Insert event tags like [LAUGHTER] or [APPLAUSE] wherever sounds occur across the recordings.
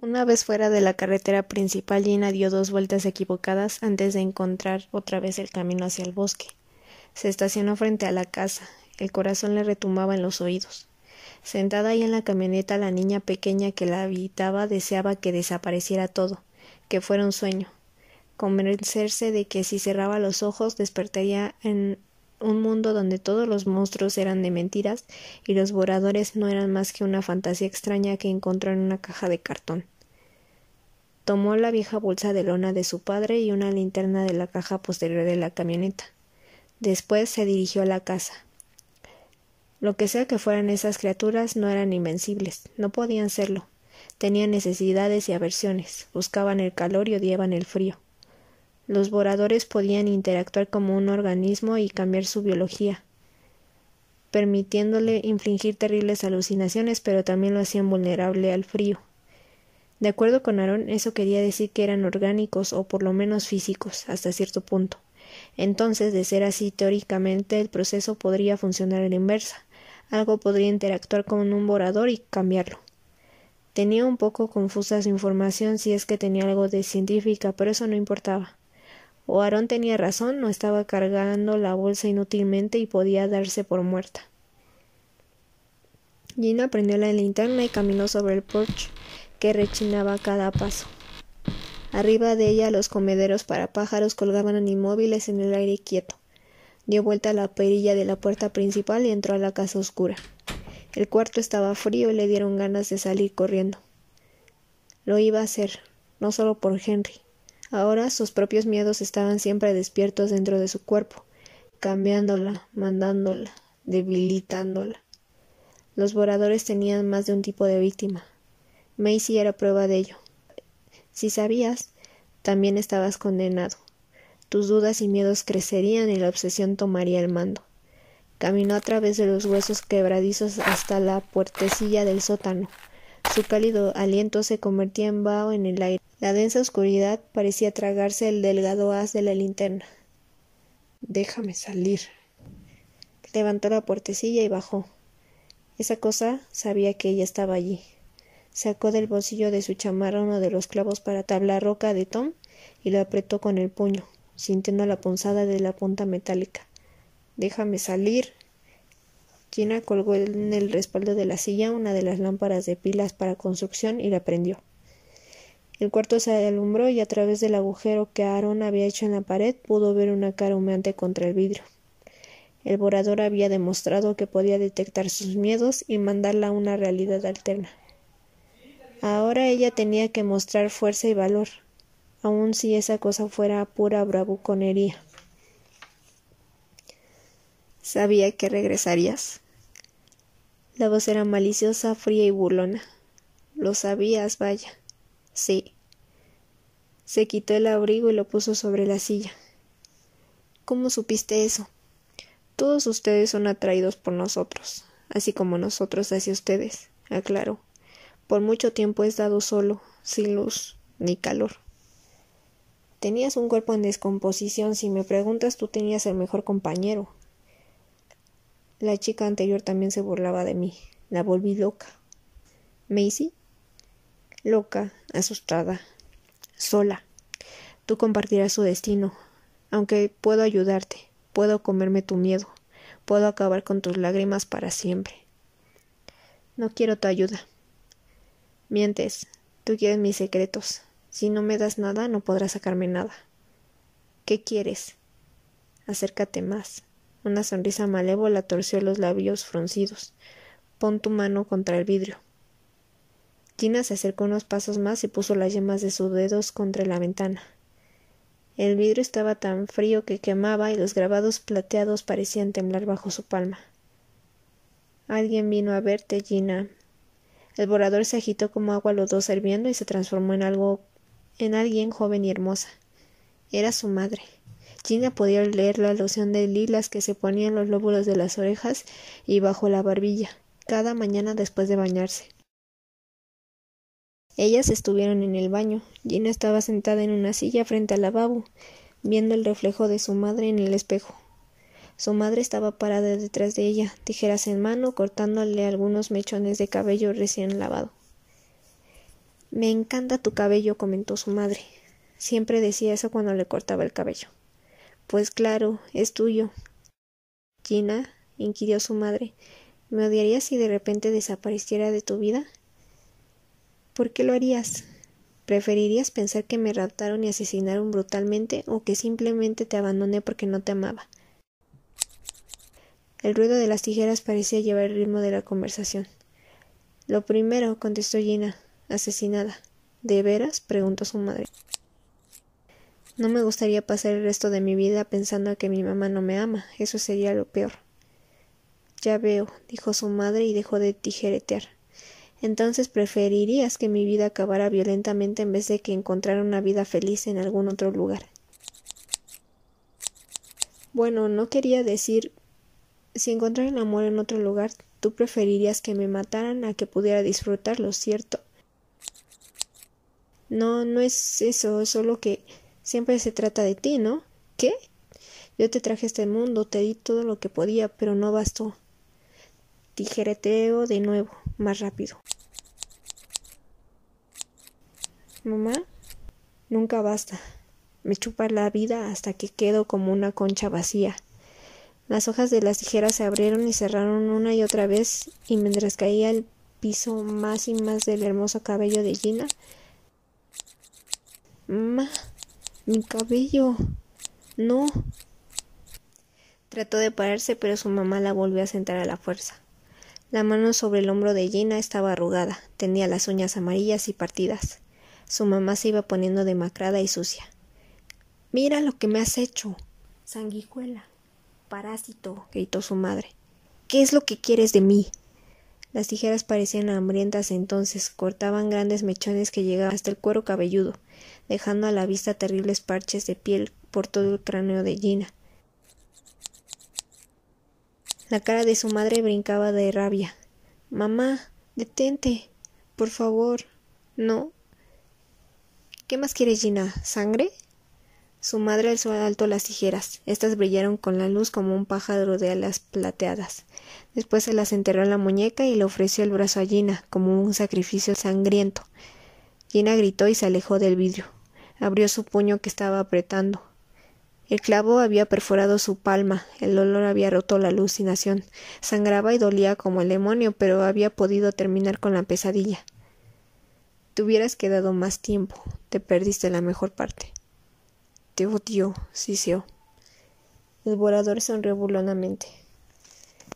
Una vez fuera de la carretera principal, Gina dio dos vueltas equivocadas antes de encontrar otra vez el camino hacia el bosque. Se estacionó frente a la casa. El corazón le retumbaba en los oídos. Sentada ahí en la camioneta, la niña pequeña que la habitaba deseaba que desapareciera todo, que fuera un sueño, convencerse de que si cerraba los ojos despertaría en un mundo donde todos los monstruos eran de mentiras y los voradores no eran más que una fantasía extraña que encontró en una caja de cartón. Tomó la vieja bolsa de lona de su padre y una linterna de la caja posterior de la camioneta. Después se dirigió a la casa. Lo que sea que fueran esas criaturas no eran invencibles, no podían serlo. Tenían necesidades y aversiones, buscaban el calor y odiaban el frío. Los voradores podían interactuar como un organismo y cambiar su biología, permitiéndole infligir terribles alucinaciones, pero también lo hacían vulnerable al frío. De acuerdo con Aaron, eso quería decir que eran orgánicos o por lo menos físicos, hasta cierto punto. Entonces, de ser así, teóricamente el proceso podría funcionar a la inversa. Algo podría interactuar con un vorador y cambiarlo. Tenía un poco confusa su información si es que tenía algo de científica, pero eso no importaba. O Aarón tenía razón, no estaba cargando la bolsa inútilmente y podía darse por muerta. Gina prendió la linterna y caminó sobre el porche que rechinaba a cada paso. Arriba de ella los comederos para pájaros colgaban inmóviles en el aire quieto. Dio vuelta a la perilla de la puerta principal y entró a la casa oscura. El cuarto estaba frío y le dieron ganas de salir corriendo. Lo iba a hacer, no solo por Henry, Ahora sus propios miedos estaban siempre despiertos dentro de su cuerpo, cambiándola, mandándola, debilitándola. Los voradores tenían más de un tipo de víctima. Macy era prueba de ello. Si sabías, también estabas condenado. Tus dudas y miedos crecerían y la obsesión tomaría el mando. Caminó a través de los huesos quebradizos hasta la puertecilla del sótano. Su cálido aliento se convertía en vaho en el aire. La densa oscuridad parecía tragarse el delgado haz de la linterna. Déjame salir. Levantó la puertecilla y bajó. Esa cosa sabía que ella estaba allí. Sacó del bolsillo de su chamarra uno de los clavos para tabla roca de Tom y lo apretó con el puño, sintiendo la punzada de la punta metálica. Déjame salir. Gina colgó en el respaldo de la silla una de las lámparas de pilas para construcción y la prendió. El cuarto se alumbró y a través del agujero que Aaron había hecho en la pared pudo ver una cara humeante contra el vidrio. El vorador había demostrado que podía detectar sus miedos y mandarla a una realidad alterna. Ahora ella tenía que mostrar fuerza y valor, aun si esa cosa fuera pura bravuconería. Sabía que regresarías. La voz era maliciosa, fría y burlona. Lo sabías, vaya. Sí. Se quitó el abrigo y lo puso sobre la silla. ¿Cómo supiste eso? Todos ustedes son atraídos por nosotros, así como nosotros hacia ustedes, aclaró. Por mucho tiempo he estado solo, sin luz ni calor. Tenías un cuerpo en descomposición. Si me preguntas, tú tenías el mejor compañero. La chica anterior también se burlaba de mí. La volví loca. Macy loca, asustada, sola. Tú compartirás su destino, aunque puedo ayudarte, puedo comerme tu miedo, puedo acabar con tus lágrimas para siempre. No quiero tu ayuda. Mientes, tú quieres mis secretos. Si no me das nada, no podrás sacarme nada. ¿Qué quieres? Acércate más. Una sonrisa malévola torció los labios fruncidos. Pon tu mano contra el vidrio. Gina se acercó unos pasos más y puso las yemas de sus dedos contra la ventana. El vidrio estaba tan frío que quemaba y los grabados plateados parecían temblar bajo su palma. Alguien vino a verte, Gina. El borrador se agitó como agua los dos hirviendo y se transformó en algo en alguien joven y hermosa. Era su madre. Gina podía leer la loción de lilas que se ponía en los lóbulos de las orejas y bajo la barbilla, cada mañana después de bañarse. Ellas estuvieron en el baño. Gina estaba sentada en una silla frente al lavabo, viendo el reflejo de su madre en el espejo. Su madre estaba parada detrás de ella, tijeras en mano, cortándole algunos mechones de cabello recién lavado. Me encanta tu cabello, comentó su madre. Siempre decía eso cuando le cortaba el cabello. Pues claro, es tuyo. Gina, inquirió su madre, ¿me odiarías si de repente desapareciera de tu vida? ¿Por qué lo harías? ¿Preferirías pensar que me raptaron y asesinaron brutalmente o que simplemente te abandoné porque no te amaba? El ruido de las tijeras parecía llevar el ritmo de la conversación. Lo primero, contestó Gina, asesinada. ¿De veras? preguntó su madre. No me gustaría pasar el resto de mi vida pensando que mi mamá no me ama. Eso sería lo peor. Ya veo, dijo su madre y dejó de tijeretear. Entonces preferirías que mi vida acabara violentamente en vez de que encontrara una vida feliz en algún otro lugar. Bueno, no quería decir si encontrara el amor en otro lugar, tú preferirías que me mataran a que pudiera disfrutarlo, ¿cierto? No, no es eso, es solo que Siempre se trata de ti, ¿no? ¿Qué? Yo te traje este mundo, te di todo lo que podía, pero no bastó. Tijereteo de nuevo, más rápido. Mamá, nunca basta. Me chupa la vida hasta que quedo como una concha vacía. Las hojas de las tijeras se abrieron y cerraron una y otra vez, y mientras caía al piso más y más del hermoso cabello de Gina, Mamá, mi cabello. No. Trató de pararse, pero su mamá la volvió a sentar a la fuerza. La mano sobre el hombro de Gina estaba arrugada, tenía las uñas amarillas y partidas. Su mamá se iba poniendo demacrada y sucia. Mira lo que me has hecho. Sanguijuela. Parásito. gritó su madre. ¿Qué es lo que quieres de mí? Las tijeras parecían hambrientas entonces, cortaban grandes mechones que llegaban hasta el cuero cabelludo dejando a la vista terribles parches de piel por todo el cráneo de Gina. La cara de su madre brincaba de rabia. Mamá, detente. Por favor. No. ¿Qué más quieres, Gina? ¿Sangre? Su madre alzó alto las tijeras. Estas brillaron con la luz como un pájaro de alas plateadas. Después se las enterró en la muñeca y le ofreció el brazo a Gina como un sacrificio sangriento. Gina gritó y se alejó del vidrio. Abrió su puño que estaba apretando. El clavo había perforado su palma, el dolor había roto la alucinación, sangraba y dolía como el demonio, pero había podido terminar con la pesadilla. Te hubieras quedado más tiempo, te perdiste la mejor parte. Te odio, siseó. El volador sonrió burlonamente.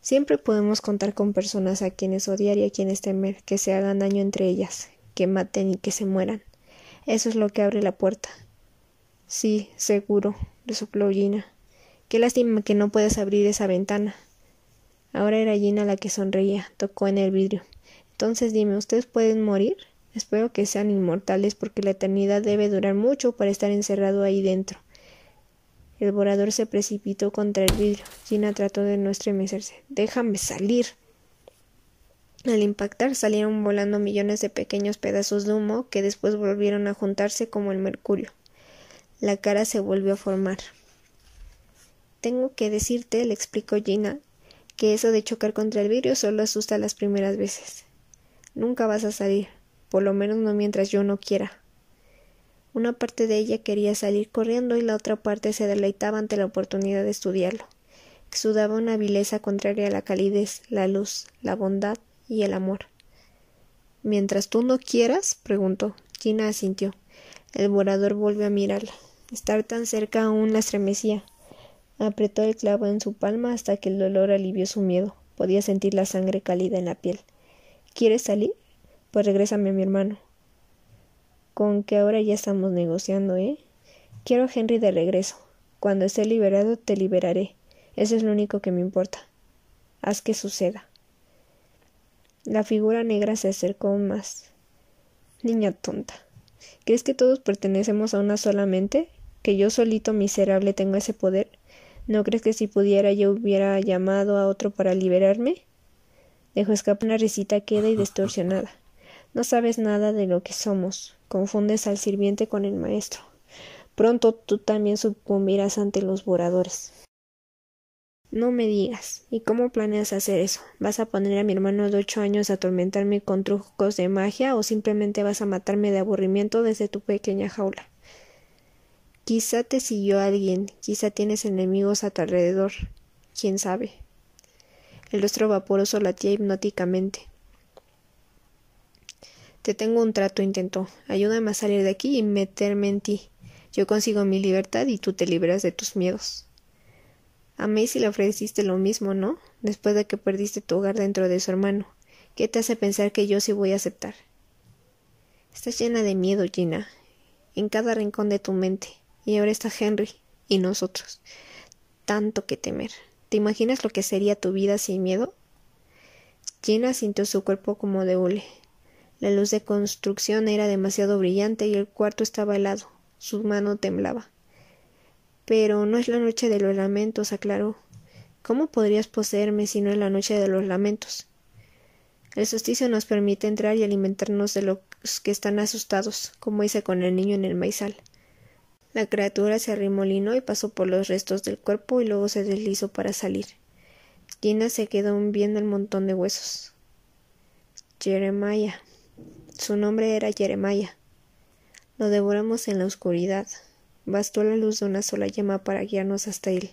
Siempre podemos contar con personas a quienes odiar y a quienes temer, que se hagan daño entre ellas, que maten y que se mueran. Eso es lo que abre la puerta. Sí, seguro, resopló Gina. Qué lástima que no puedas abrir esa ventana. Ahora era Gina la que sonreía, tocó en el vidrio. Entonces dime, ¿ustedes pueden morir? Espero que sean inmortales porque la eternidad debe durar mucho para estar encerrado ahí dentro. El vorador se precipitó contra el vidrio. Gina trató de no estremecerse. Déjame salir. Al impactar salieron volando millones de pequeños pedazos de humo que después volvieron a juntarse como el mercurio. La cara se volvió a formar. Tengo que decirte, le explicó Gina, que eso de chocar contra el vidrio solo asusta las primeras veces. Nunca vas a salir, por lo menos no mientras yo no quiera. Una parte de ella quería salir corriendo y la otra parte se deleitaba ante la oportunidad de estudiarlo. Exudaba una vileza contraria a la calidez, la luz, la bondad y el amor. Mientras tú no quieras, preguntó. Gina asintió. El vorador volvió a mirarla. Estar tan cerca aún la estremecía. Apretó el clavo en su palma hasta que el dolor alivió su miedo. Podía sentir la sangre cálida en la piel. ¿Quieres salir? Pues regrésame a mi hermano. Con que ahora ya estamos negociando, ¿eh? Quiero a Henry de regreso. Cuando esté liberado te liberaré. Eso es lo único que me importa. Haz que suceda. La figura negra se acercó más. Niña tonta. ¿Crees que todos pertenecemos a una sola mente? ¿Que yo solito miserable tengo ese poder? ¿No crees que si pudiera yo hubiera llamado a otro para liberarme? Dejó escapar una risita queda y [LAUGHS] distorsionada. No sabes nada de lo que somos. Confundes al sirviente con el maestro. Pronto tú también sucumbirás ante los voradores. No me digas. ¿Y cómo planeas hacer eso? ¿Vas a poner a mi hermano de ocho años a atormentarme con trucos de magia o simplemente vas a matarme de aburrimiento desde tu pequeña jaula? Quizá te siguió alguien, quizá tienes enemigos a tu alrededor. ¿Quién sabe? El rostro vaporoso latía hipnóticamente. Te tengo un trato, intentó. Ayúdame a salir de aquí y meterme en ti. Yo consigo mi libertad y tú te liberas de tus miedos. A Macy le ofreciste lo mismo, ¿no? Después de que perdiste tu hogar dentro de su hermano. ¿Qué te hace pensar que yo sí voy a aceptar? Estás llena de miedo, Gina, en cada rincón de tu mente. Y ahora está Henry y nosotros. Tanto que temer. ¿Te imaginas lo que sería tu vida sin miedo? Gina sintió su cuerpo como de hule. La luz de construcción era demasiado brillante y el cuarto estaba helado. Su mano temblaba. Pero no es la noche de los lamentos, aclaró. ¿Cómo podrías poseerme si no es la noche de los lamentos? El solsticio nos permite entrar y alimentarnos de los que están asustados, como hice con el niño en el maizal. La criatura se arremolinó y pasó por los restos del cuerpo y luego se deslizó para salir. Gina se quedó viendo el montón de huesos. Jeremiah. Su nombre era Jeremiah. Lo devoramos en la oscuridad. Bastó la luz de una sola llama para guiarnos hasta él.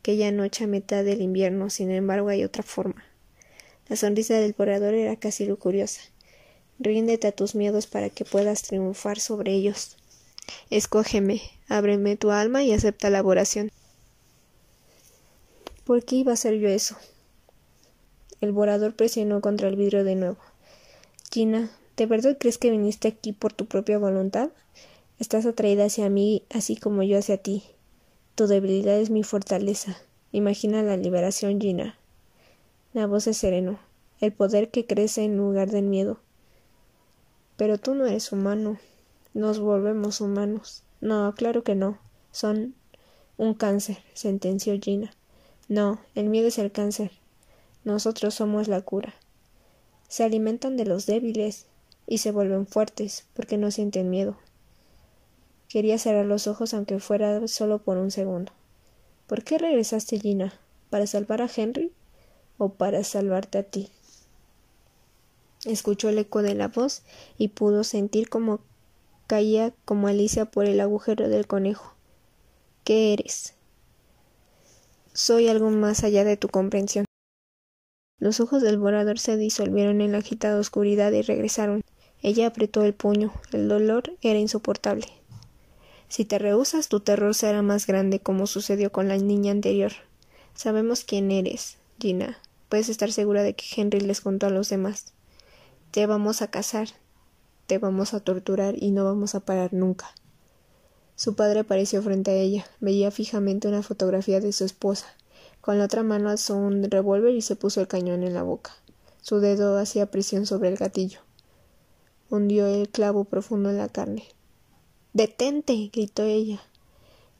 Aquella noche a mitad del invierno, sin embargo, hay otra forma. La sonrisa del porador era casi lucuriosa. Ríndete a tus miedos para que puedas triunfar sobre ellos. Escógeme, ábreme tu alma y acepta la oración. ¿Por qué iba a hacer yo eso? El borador presionó contra el vidrio de nuevo. Gina, ¿de verdad crees que viniste aquí por tu propia voluntad? Estás atraída hacia mí así como yo hacia ti. Tu debilidad es mi fortaleza. Imagina la liberación, Gina. La voz se serenó. El poder que crece en lugar del miedo. Pero tú no eres humano. Nos volvemos humanos. No, claro que no. Son un cáncer, sentenció Gina. No, el miedo es el cáncer. Nosotros somos la cura. Se alimentan de los débiles y se vuelven fuertes porque no sienten miedo. Quería cerrar los ojos aunque fuera solo por un segundo. ¿Por qué regresaste, Gina? ¿Para salvar a Henry o para salvarte a ti? Escuchó el eco de la voz y pudo sentir cómo caía como Alicia por el agujero del conejo. ¿Qué eres? Soy algo más allá de tu comprensión. Los ojos del vorador se disolvieron en la agitada oscuridad y regresaron. Ella apretó el puño. El dolor era insoportable. Si te rehusas, tu terror será más grande, como sucedió con la niña anterior. Sabemos quién eres, Gina. Puedes estar segura de que Henry les contó a los demás. Te vamos a casar, te vamos a torturar y no vamos a parar nunca. Su padre apareció frente a ella. Veía fijamente una fotografía de su esposa. Con la otra mano alzó un revólver y se puso el cañón en la boca. Su dedo hacía presión sobre el gatillo. Hundió el clavo profundo en la carne. Detente. gritó ella.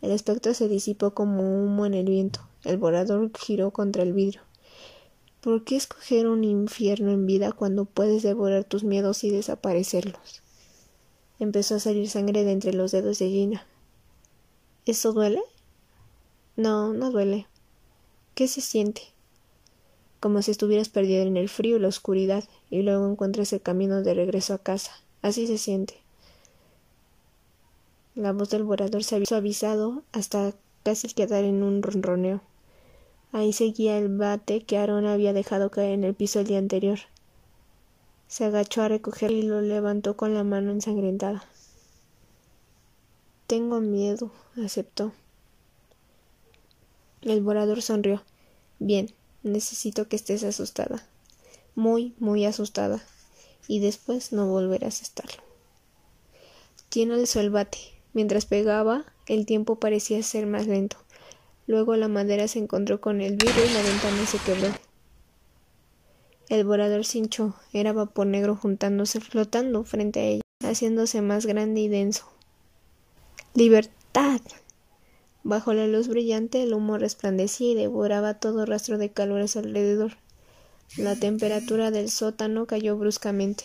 El espectro se disipó como humo en el viento. El volador giró contra el vidrio. ¿Por qué escoger un infierno en vida cuando puedes devorar tus miedos y desaparecerlos? Empezó a salir sangre de entre los dedos de Gina. ¿Eso duele? No, no duele. ¿Qué se siente? Como si estuvieras perdido en el frío y la oscuridad, y luego encuentras el camino de regreso a casa. Así se siente. La voz del volador se había suavizado hasta casi quedar en un ronroneo. Ahí seguía el bate que Aaron había dejado caer en el piso el día anterior. Se agachó a recogerlo y lo levantó con la mano ensangrentada. Tengo miedo, aceptó. El volador sonrió. Bien, necesito que estés asustada. Muy, muy asustada. Y después no volverás a estarlo. Tiene alzó el bate. Mientras pegaba, el tiempo parecía ser más lento. Luego la madera se encontró con el vidrio y la ventana se quebró. El volador se hinchó. Era vapor negro juntándose, flotando frente a ella, haciéndose más grande y denso. ¡Libertad! Bajo la luz brillante el humo resplandecía y devoraba todo rastro de calor a su alrededor. La temperatura del sótano cayó bruscamente.